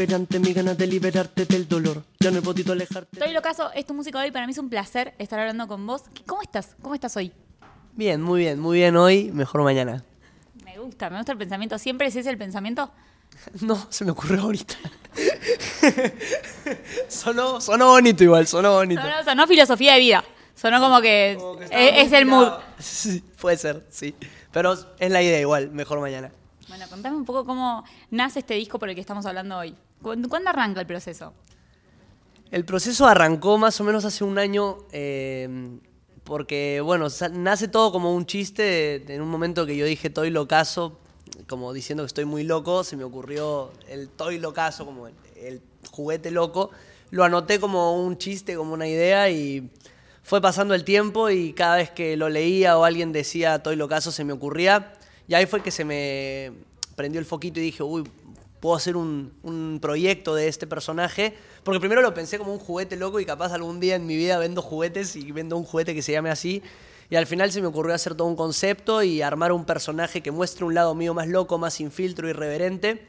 Ante mi ganas de liberarte del dolor. Ya no he podido alejarte. Estoy Locaso, es tu música hoy. Para mí es un placer estar hablando con vos. ¿Cómo estás? ¿Cómo estás hoy? Bien, muy bien, muy bien hoy, mejor mañana. Me gusta, me gusta el pensamiento. ¿Siempre es ese el pensamiento? No, se me ocurrió ahorita. sonó, sonó bonito igual, sonó bonito. Sonó, sonó filosofía de vida. Sonó como que, Como que estaba es, es el mood. Sí, puede ser, sí. Pero es la idea igual, mejor mañana. Bueno, contame un poco cómo nace este disco por el que estamos hablando hoy. ¿Cuándo, arranca el proceso? El proceso arrancó más o menos hace un año, eh, porque, bueno, nace todo como un chiste. en un momento que yo dije estoy locazo, como diciendo que estoy muy loco, se me ocurrió el toy locazo, como el, el juguete loco. Lo anoté como un chiste, como una idea y fue pasando el tiempo y cada vez que lo leía o alguien decía toy locazo se me ocurría. Y ahí fue que se me prendió el foquito y dije, uy, puedo hacer un, un proyecto de este personaje. Porque primero lo pensé como un juguete loco y capaz algún día en mi vida vendo juguetes y vendo un juguete que se llame así. Y al final se me ocurrió hacer todo un concepto y armar un personaje que muestre un lado mío más loco, más sin filtro, irreverente.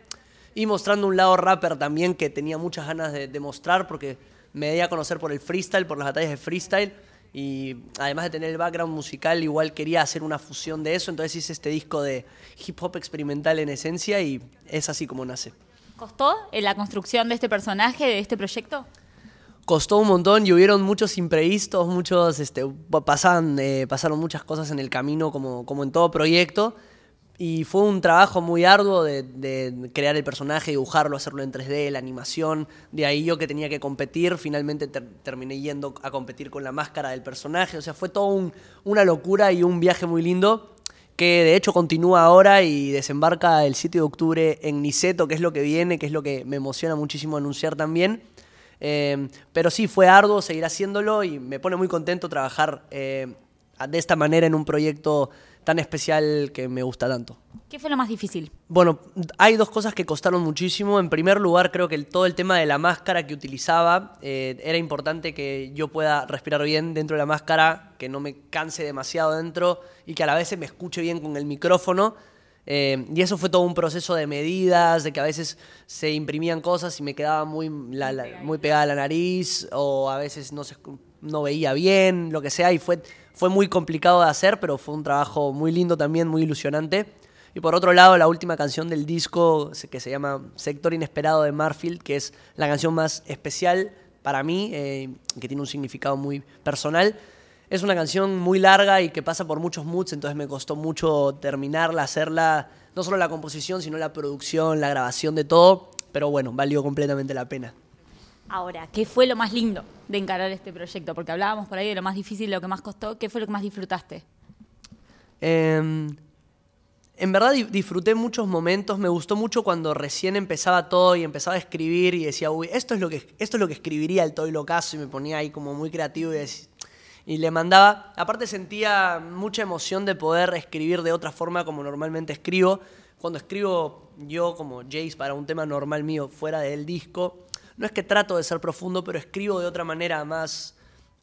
Y mostrando un lado rapper también que tenía muchas ganas de, de mostrar porque me di a conocer por el freestyle, por las batallas de freestyle. Y además de tener el background musical, igual quería hacer una fusión de eso. Entonces hice este disco de hip hop experimental en esencia y es así como nace. ¿Costó en la construcción de este personaje, de este proyecto? Costó un montón y hubieron muchos imprevistos, muchos, este, pa- pasaban, eh, pasaron muchas cosas en el camino como, como en todo proyecto. Y fue un trabajo muy arduo de, crear el personaje, dibujarlo, hacerlo en 3D, la animación. De ahí yo que tenía que competir, finalmente ter- terminé yendo a competir con la máscara del personaje. O sea, fue todo un- una locura y un viaje muy lindo que de hecho continúa ahora y desembarca el 7 de octubre en Niceto, que es lo que viene, que es lo que me emociona muchísimo anunciar también. Eh, pero sí, fue arduo seguir haciéndolo y me pone muy contento trabajar eh, de esta manera en un proyecto tan especial que me gusta tanto. ¿Qué fue lo más difícil? Bueno, hay dos cosas que costaron muchísimo. En primer lugar, creo que el- todo el tema de la máscara que utilizaba, eh, era importante que yo pueda respirar bien dentro de la máscara, que no me canse demasiado dentro y que a la vez se me escuche bien con el micrófono. Eh, y eso fue todo un proceso de medidas, de que a veces se imprimían cosas y me quedaba muy, la- la- muy pegada a la nariz, o a veces no, se, no veía bien, lo que sea, y fue, fue muy complicado de hacer, pero fue un trabajo muy lindo también, muy ilusionante. Y por otro lado, la última canción del disco, que se llama Sector Inesperado de Marfield, que es la canción más especial para mí, eh, que tiene un significado muy personal. Es una canción muy larga y que pasa por muchos moods, entonces me costó mucho terminarla, hacerla, no solo la composición, sino la producción, la grabación de todo, pero bueno, valió completamente la pena. Ahora, ¿qué fue lo más lindo de encarar este proyecto? Porque hablábamos por ahí de lo más difícil, lo que más costó. ¿Qué fue lo que más disfrutaste? Eh, en verdad di- disfruté muchos momentos, me gustó mucho cuando recién empezaba todo y empezaba a escribir y decía, uy, esto es lo que, esto es lo que escribiría el Toy y me ponía ahí como muy creativo y, y le mandaba, aparte sentía mucha emoción de poder escribir de otra forma como normalmente escribo. Cuando escribo yo como Jace para un tema normal mío fuera del disco, no es que trato de ser profundo, pero escribo de otra manera más,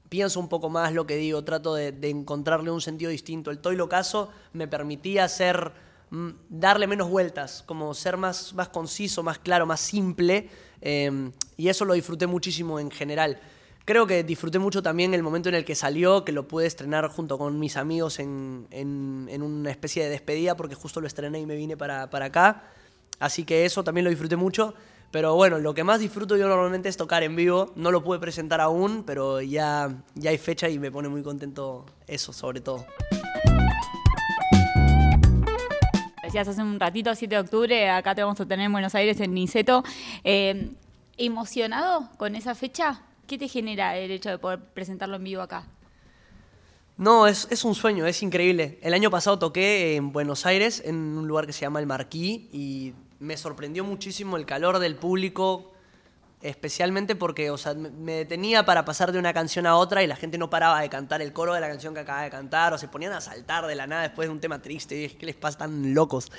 pienso un poco más lo que digo, trato de, encontrarle un sentido distinto. El Toy Locazo me permitía hacer, mm, darle menos vueltas, como ser más, más conciso, más claro, más simple, eh, y eso lo disfruté muchísimo en general. Creo que disfruté mucho también el momento en el que salió, que lo pude estrenar junto con mis amigos en, en- en una especie de despedida, porque justo lo estrené y me vine para, para acá. Así que eso también lo disfruté mucho. Pero bueno, lo que más disfruto yo normalmente es tocar en vivo. No lo pude presentar aún, pero ya, ya hay fecha y me pone muy contento eso, sobre todo. Decías hace un ratito, 7 de octubre, acá te vamos a tener en Buenos Aires, en Niceto. Eh, ¿Emocionado con esa fecha? ¿Qué te genera el hecho de poder presentarlo en vivo acá? No, es, es un sueño, es increíble. El año pasado toqué en Buenos Aires, en un lugar que se llama El Marquí, y me sorprendió muchísimo el calor del público, especialmente porque o sea, me- detenía para pasar de una canción a otra y la gente no paraba de cantar el coro de la canción que acaba de cantar, o se ponían a saltar de la nada después de un tema triste, y dije, ¿qué les pasa tan locos?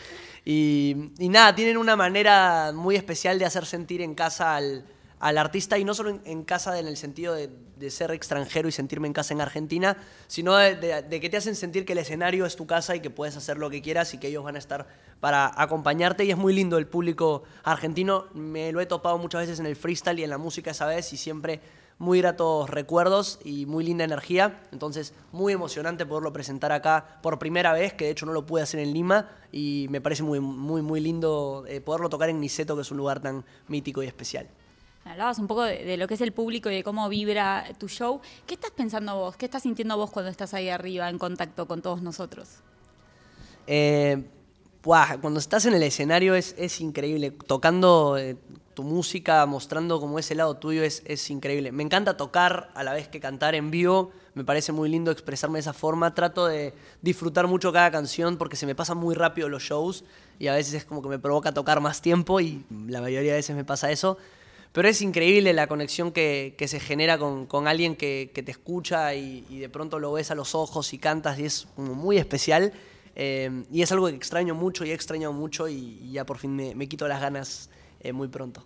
Y nada, tienen una manera muy especial de hacer sentir en casa al, al artista y no solo en, casa en el sentido de, ser extranjero y sentirme en casa en Argentina, sino de, que te hacen sentir que el escenario es tu casa y que puedes hacer lo que quieras y que ellos van a estar para acompañarte y es muy lindo el público argentino, me lo he topado muchas veces en el freestyle y en la música esa vez y siempre muy gratos recuerdos y muy linda energía. Entonces, muy emocionante poderlo presentar acá por primera vez, que de hecho no lo pude hacer en Lima y me parece muy, muy, muy lindo eh, poderlo tocar en Niceto, que es un lugar tan mítico y especial. Hablabas un poco de, lo que es el público y de cómo vibra tu show. ¿Qué estás pensando vos? ¿Qué estás sintiendo vos cuando estás ahí arriba en contacto con todos nosotros? Eh, cuando estás en el escenario es, es increíble. Tocando eh, tu música, mostrando como ese lado tuyo, es, es increíble. Me encanta tocar a la vez que cantar en vivo. Me parece muy lindo expresarme de esa forma. Trato de disfrutar mucho cada canción porque se me pasan muy rápido los shows y a veces es como que me provoca tocar más tiempo y la mayoría de veces me pasa eso. Pero es increíble la conexión que, que se genera con, con alguien que, que, te escucha y, y, de pronto lo ves a los ojos y cantas y es como muy especial. Eh, y es algo que extraño mucho y he extrañado mucho y, ya por fin me, me quito las ganas eh, muy pronto.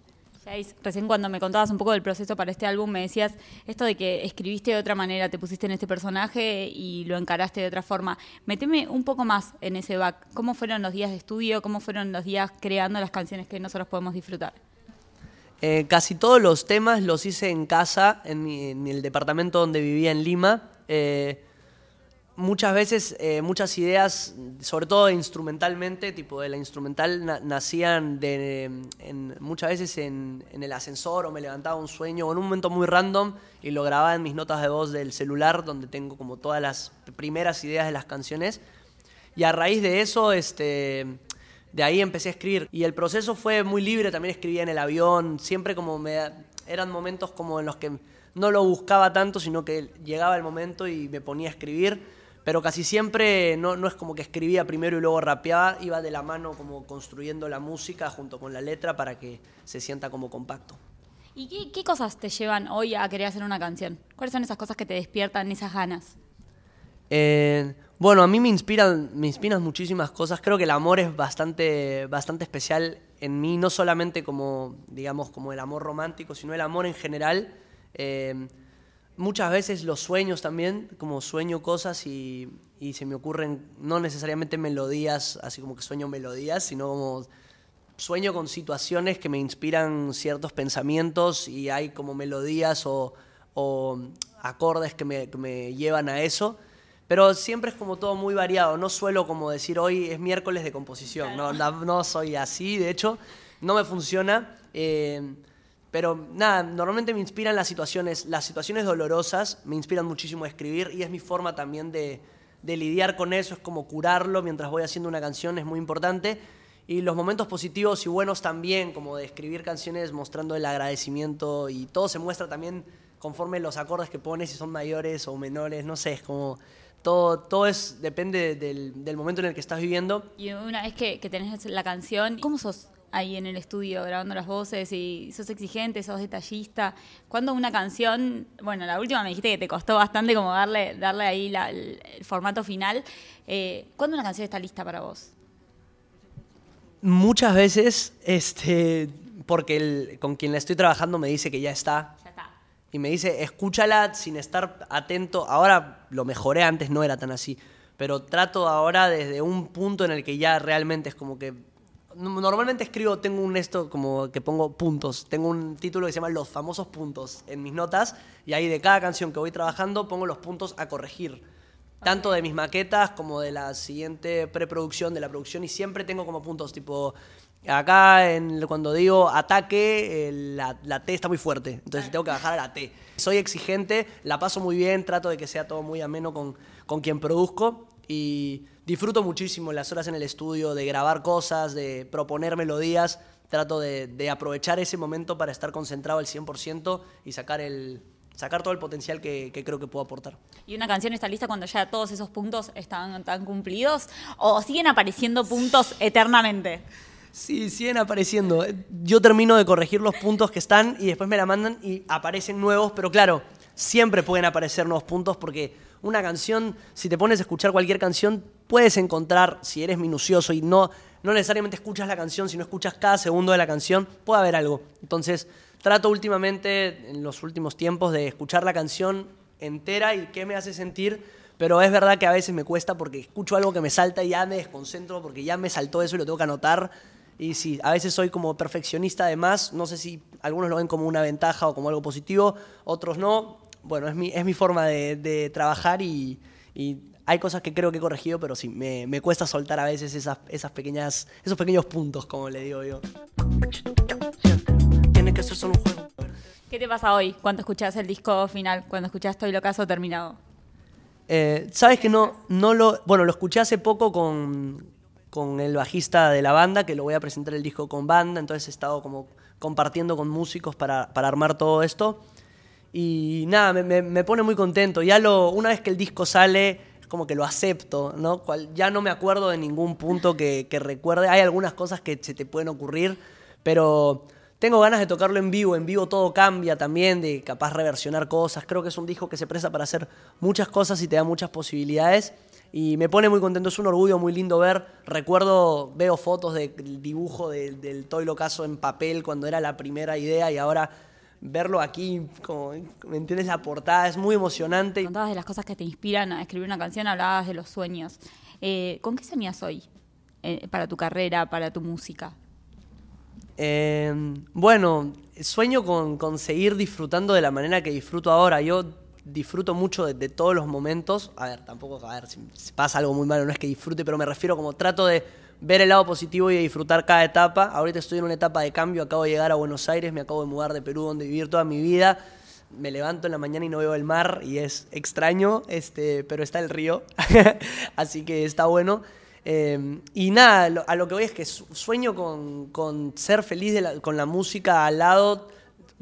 recién cuando me contabas un poco del proceso para este álbum, me decías esto de que escribiste de otra manera, te pusiste en este personaje y lo encaraste de otra forma. Meteme un poco más en ese back. ¿Cómo fueron los días de estudio? ¿Cómo fueron los días creando las canciones que nosotros podemos disfrutar? Eh, casi todos los temas los hice en casa, en, el departamento donde vivía en Lima. Eh, muchas veces, eh, muchas ideas, sobre todo instrumentalmente, tipo de la instrumental, nacían de, muchas veces en, el ascensor o me levantaba un sueño o en un momento muy random y lo grababa en mis notas de voz del celular donde tengo como todas las primeras ideas de las canciones. Y a raíz de eso, este, de ahí empecé a escribir. Y el proceso fue muy libre, también escribía en el avión, siempre como me... Eran momentos como en los que no lo buscaba tanto, sino que llegaba el momento y me ponía a escribir pero casi siempre no, no, es como que escribía primero y luego rapeaba, iba de la mano como construyendo la música junto con la letra para que se sienta como compacto. ¿Y qué, cosas te llevan hoy a querer hacer una canción? ¿Cuáles son esas cosas que te despiertan esas ganas? Eh, bueno, a mí me inspiran, me inspiran muchísimas cosas. Creo que el amor es bastante, bastante especial en mí, no solamente como, digamos, como el amor romántico, sino el amor en general. Eh, muchas veces los sueños también, como sueño cosas y, se me ocurren no necesariamente melodías, así como que sueño melodías, sino como sueño con situaciones que me inspiran ciertos pensamientos y hay como melodías o, acordes que me, llevan a eso. Pero siempre es como todo muy variado, no suelo como decir hoy es miércoles de composición, no, no, soy así, de hecho no me funciona. Eh, pero nada, normalmente me inspiran las situaciones, las situaciones dolorosas, me inspiran muchísimo a escribir y es mi forma también de, lidiar con eso, es como curarlo mientras voy haciendo una canción, es muy importante. Y los momentos positivos y buenos también, como de escribir canciones mostrando el agradecimiento y todo se muestra también conforme los acordes que pones, si son mayores o menores, no sé, es como todo, todo es, depende del, momento en el que estás viviendo. Y una vez que, que tenés la canción, ¿cómo sos ahí en el estudio grabando las voces y sos exigente, sos detallista. Cuando una canción, bueno, la última me dijiste que te costó bastante como darle, darle ahí el, formato final. Eh, ¿Cuándo una canción está lista para vos? Muchas veces, este, porque el, con quien la estoy trabajando me dice que ya está. Ya está. Y me dice, escúchala sin estar atento. Ahora lo mejoré, antes no era tan así. Pero trato ahora desde un punto en el que ya realmente es como que Normalmente escribo, tengo un esto como que pongo puntos. Tengo un título que se llama Los famosos puntos en mis notas y ahí de cada canción que voy trabajando pongo los puntos a corregir. Tanto de mis maquetas como de la siguiente preproducción, de la producción y siempre tengo como puntos tipo acá en, cuando digo ataque la, la, T está muy fuerte, entonces tengo que bajar a la T. Soy exigente, la paso muy bien, trato de que sea todo muy ameno con, con quien produzco y disfruto muchísimo las horas en el estudio, de grabar cosas, de proponer melodías. Trato de, aprovechar ese momento para estar concentrado al 100% y sacar, el, sacar todo el potencial que, creo que puedo aportar. ¿Y una canción está lista cuando ya todos esos puntos están tan cumplidos? ¿O siguen apareciendo puntos eternamente? Sí, siguen apareciendo. Yo termino de corregir los puntos que están y después me la mandan y aparecen nuevos, pero claro, siempre pueden aparecer nuevos puntos porque una canción, si te pones a escuchar cualquier canción, puedes encontrar, si eres minucioso y no no necesariamente escuchas la canción, sino escuchas cada segundo de la canción, puede haber algo. Entonces, trato últimamente, en los últimos tiempos, de escuchar la canción entera y qué me hace sentir, pero es verdad que a veces me cuesta porque escucho algo que me salta y ya me desconcentro porque ya me saltó eso y lo tengo que anotar. Y sí, a veces soy como perfeccionista además, no sé si algunos lo ven como una ventaja o como algo positivo, otros no. Bueno, es mi, es mi forma de, trabajar y, hay cosas que creo que he corregido, pero sí, me, me cuesta soltar a veces esas, esas pequeñas, esos pequeños puntos, como le digo yo. Solo un juego. ¿Qué te pasa hoy cuando escuchas el disco final, cuando escuchas Estoy Locaso terminado? Eh, Sabes que no, no lo. Bueno, lo escuché hace poco con, con el bajista de la banda, que lo voy a presentar el disco con banda, entonces he estado como compartiendo con músicos para, para armar todo esto. Y nada, me, me, pone muy contento. Ya lo, una vez que el disco sale, es como que lo acepto, ¿no? Cual, ya no me acuerdo de ningún punto que, que recuerde. Hay algunas cosas que se te pueden ocurrir, pero tengo ganas de tocarlo en vivo, en vivo todo cambia también, de capaz reversionar cosas. Creo que es un disco que se presta para hacer muchas cosas y te da muchas posibilidades. Y me pone muy contento, es un orgullo muy lindo ver. Recuerdo, veo fotos del dibujo del Toy Locaso en papel cuando era la primera idea y ahora verlo aquí, como, ¿me entiendes? La portada es muy emocionante. Contabas de las cosas que te inspiran a escribir una canción, hablabas de los sueños. Eh, ¿Con qué soñas hoy eh, para tu carrera, para tu música? Em, bueno, sueño con, seguir disfrutando de la manera que disfruto ahora. Yo disfruto mucho de, todos los momentos. A ver, tampoco, a ver, si, pasa algo muy malo, no es que disfrute, pero me refiero como trato de ver el lado positivo y de disfrutar cada etapa. Ahorita estoy en una etapa de cambio, acabo de llegar a Buenos Aires, me acabo de mudar de Perú, donde vivir toda mi vida. Me levanto en la mañana y no veo el mar y es extraño, este, pero está el río, así que está bueno. Em, y nada, a lo que voy es que sueño con, ser feliz con la música al lado.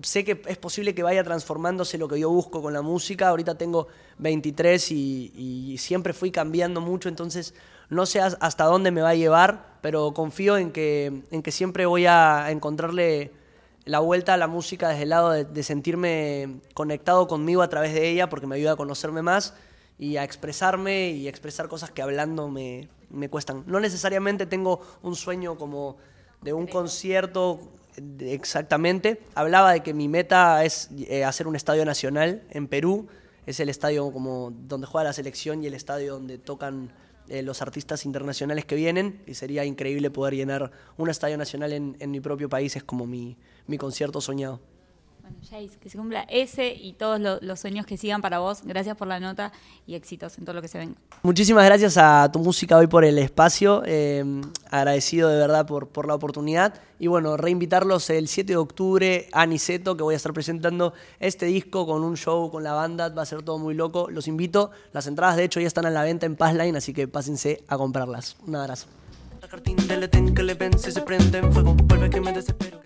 Sé que es posible que vaya transformándose lo que yo busco con la música. Ahorita tengo 23 y, siempre fui cambiando mucho, entonces no sé hasta dónde me va a llevar, pero confío en que, en que siempre voy a encontrarle la vuelta a la música desde el lado de, de sentirme conectado conmigo a través de ella, porque me ayuda a conocerme más y a expresarme y expresar cosas que hablando me, me cuestan. No necesariamente tengo un sueño como de un concierto exactamente. Hablaba de que mi meta es eh, hacer un estadio nacional en Perú. Es el estadio como donde juega la selección y el estadio donde tocan eh, los artistas internacionales que vienen. Y sería increíble poder llenar un estadio nacional en, en mi propio país. Es como mi, mi concierto soñado. Jace, que se cumpla ese y todos los sueños que sigan para vos. Gracias por la nota y éxitos en todo lo que se venga. Muchísimas gracias a tu música hoy por el espacio. Eh, agradecido de verdad por, por la oportunidad. Y bueno, reinvitarlos el 7 de octubre a Niceto, que voy a estar presentando este disco con un show con la banda. Va a ser todo muy loco. Los invito. Las entradas, de hecho, ya están a la venta en Passline, así que pásense a comprarlas. Un abrazo. La que le se prende en fuego, vuelve que me desespero.